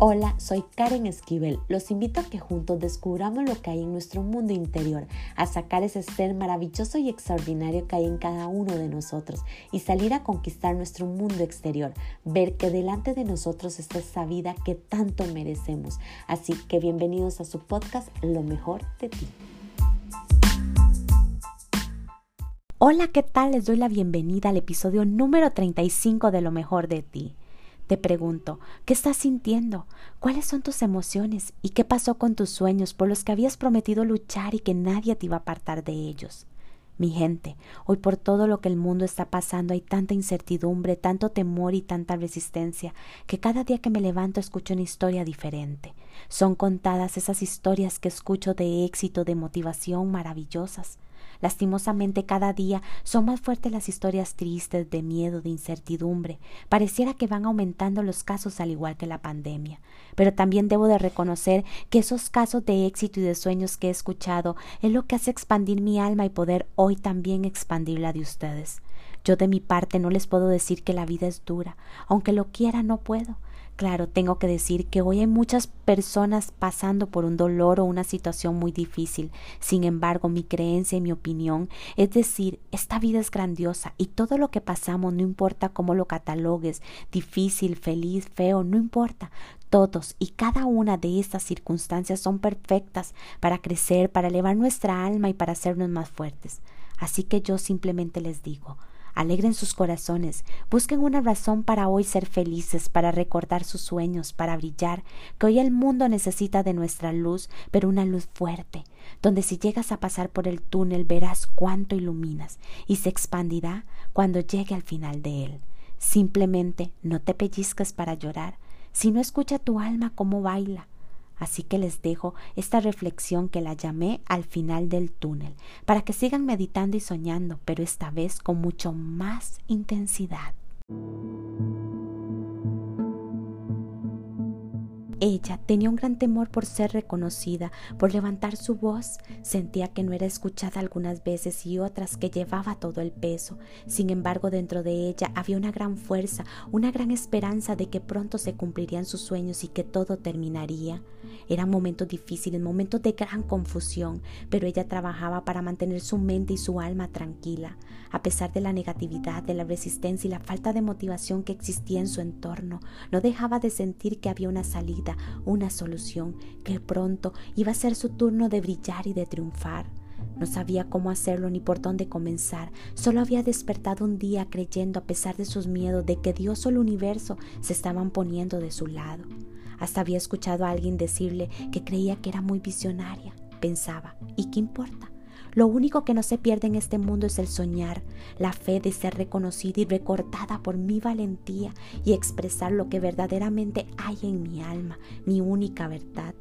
Hola, soy Karen Esquivel. Los invito a que juntos descubramos lo que hay en nuestro mundo interior, a sacar ese ser maravilloso y extraordinario que hay en cada uno de nosotros y salir a conquistar nuestro mundo exterior, ver que delante de nosotros está esa vida que tanto merecemos. Así que bienvenidos a su podcast Lo mejor de ti. Hola, ¿qué tal? Les doy la bienvenida al episodio número 35 de Lo mejor de ti. Te pregunto, ¿qué estás sintiendo? ¿Cuáles son tus emociones? ¿Y qué pasó con tus sueños por los que habías prometido luchar y que nadie te iba a apartar de ellos? Mi gente, hoy por todo lo que el mundo está pasando hay tanta incertidumbre, tanto temor y tanta resistencia, que cada día que me levanto escucho una historia diferente. Son contadas esas historias que escucho de éxito, de motivación maravillosas. Lastimosamente cada día son más fuertes las historias tristes de miedo, de incertidumbre. Pareciera que van aumentando los casos al igual que la pandemia. Pero también debo de reconocer que esos casos de éxito y de sueños que he escuchado es lo que hace expandir mi alma y poder hoy también expandir la de ustedes. Yo de mi parte no les puedo decir que la vida es dura, aunque lo quiera no puedo. Claro, tengo que decir que hoy hay muchas personas pasando por un dolor o una situación muy difícil. Sin embargo, mi creencia y mi opinión es decir, esta vida es grandiosa y todo lo que pasamos, no importa cómo lo catalogues, difícil, feliz, feo, no importa. Todos y cada una de estas circunstancias son perfectas para crecer, para elevar nuestra alma y para hacernos más fuertes. Así que yo simplemente les digo, Alegren sus corazones, busquen una razón para hoy ser felices, para recordar sus sueños, para brillar, que hoy el mundo necesita de nuestra luz, pero una luz fuerte, donde si llegas a pasar por el túnel verás cuánto iluminas y se expandirá cuando llegue al final de él. Simplemente no te pellizcas para llorar, sino escucha tu alma cómo baila, Así que les dejo esta reflexión que la llamé al final del túnel, para que sigan meditando y soñando, pero esta vez con mucho más intensidad. Ella tenía un gran temor por ser reconocida, por levantar su voz. Sentía que no era escuchada algunas veces y otras que llevaba todo el peso. Sin embargo, dentro de ella había una gran fuerza, una gran esperanza de que pronto se cumplirían sus sueños y que todo terminaría. Eran momentos difíciles, momentos de gran confusión, pero ella trabajaba para mantener su mente y su alma tranquila. A pesar de la negatividad, de la resistencia y la falta de motivación que existía en su entorno, no dejaba de sentir que había una salida, una solución, que pronto iba a ser su turno de brillar y de triunfar. No sabía cómo hacerlo ni por dónde comenzar. Solo había despertado un día creyendo, a pesar de sus miedos, de que Dios o el universo se estaban poniendo de su lado. Hasta había escuchado a alguien decirle que creía que era muy visionaria. Pensaba, ¿y qué importa? Lo único que no se pierde en este mundo es el soñar, la fe de ser reconocida y recordada por mi valentía y expresar lo que verdaderamente hay en mi alma, mi única verdad.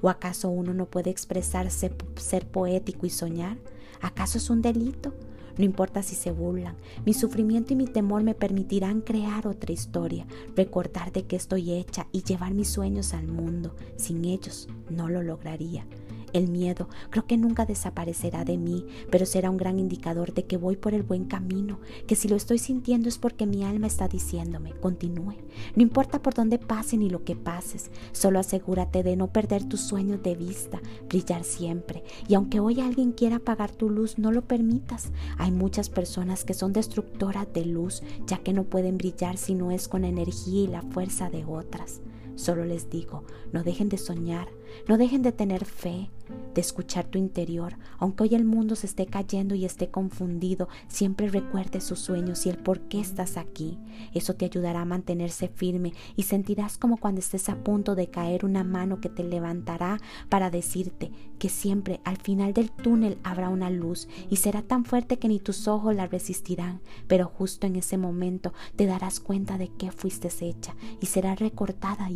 ¿O acaso uno no puede expresarse, ser poético y soñar? ¿Acaso es un delito? No importa si se burlan, mi sufrimiento y mi temor me permitirán crear otra historia, recordar de qué estoy hecha y llevar mis sueños al mundo. Sin ellos no lo lograría. El miedo creo que nunca desaparecerá de mí, pero será un gran indicador de que voy por el buen camino, que si lo estoy sintiendo es porque mi alma está diciéndome, continúe. No importa por dónde pase ni lo que pases, solo asegúrate de no perder tus sueños de vista, brillar siempre. Y aunque hoy alguien quiera apagar tu luz, no lo permitas. Hay muchas personas que son destructoras de luz, ya que no pueden brillar si no es con energía y la fuerza de otras. Solo les digo, no dejen de soñar, no dejen de tener fe, de escuchar tu interior. Aunque hoy el mundo se esté cayendo y esté confundido, siempre recuerde sus sueños y el por qué estás aquí. Eso te ayudará a mantenerse firme y sentirás como cuando estés a punto de caer una mano que te levantará para decirte que siempre al final del túnel habrá una luz y será tan fuerte que ni tus ojos la resistirán, pero justo en ese momento te darás cuenta de que fuiste hecha y será recortada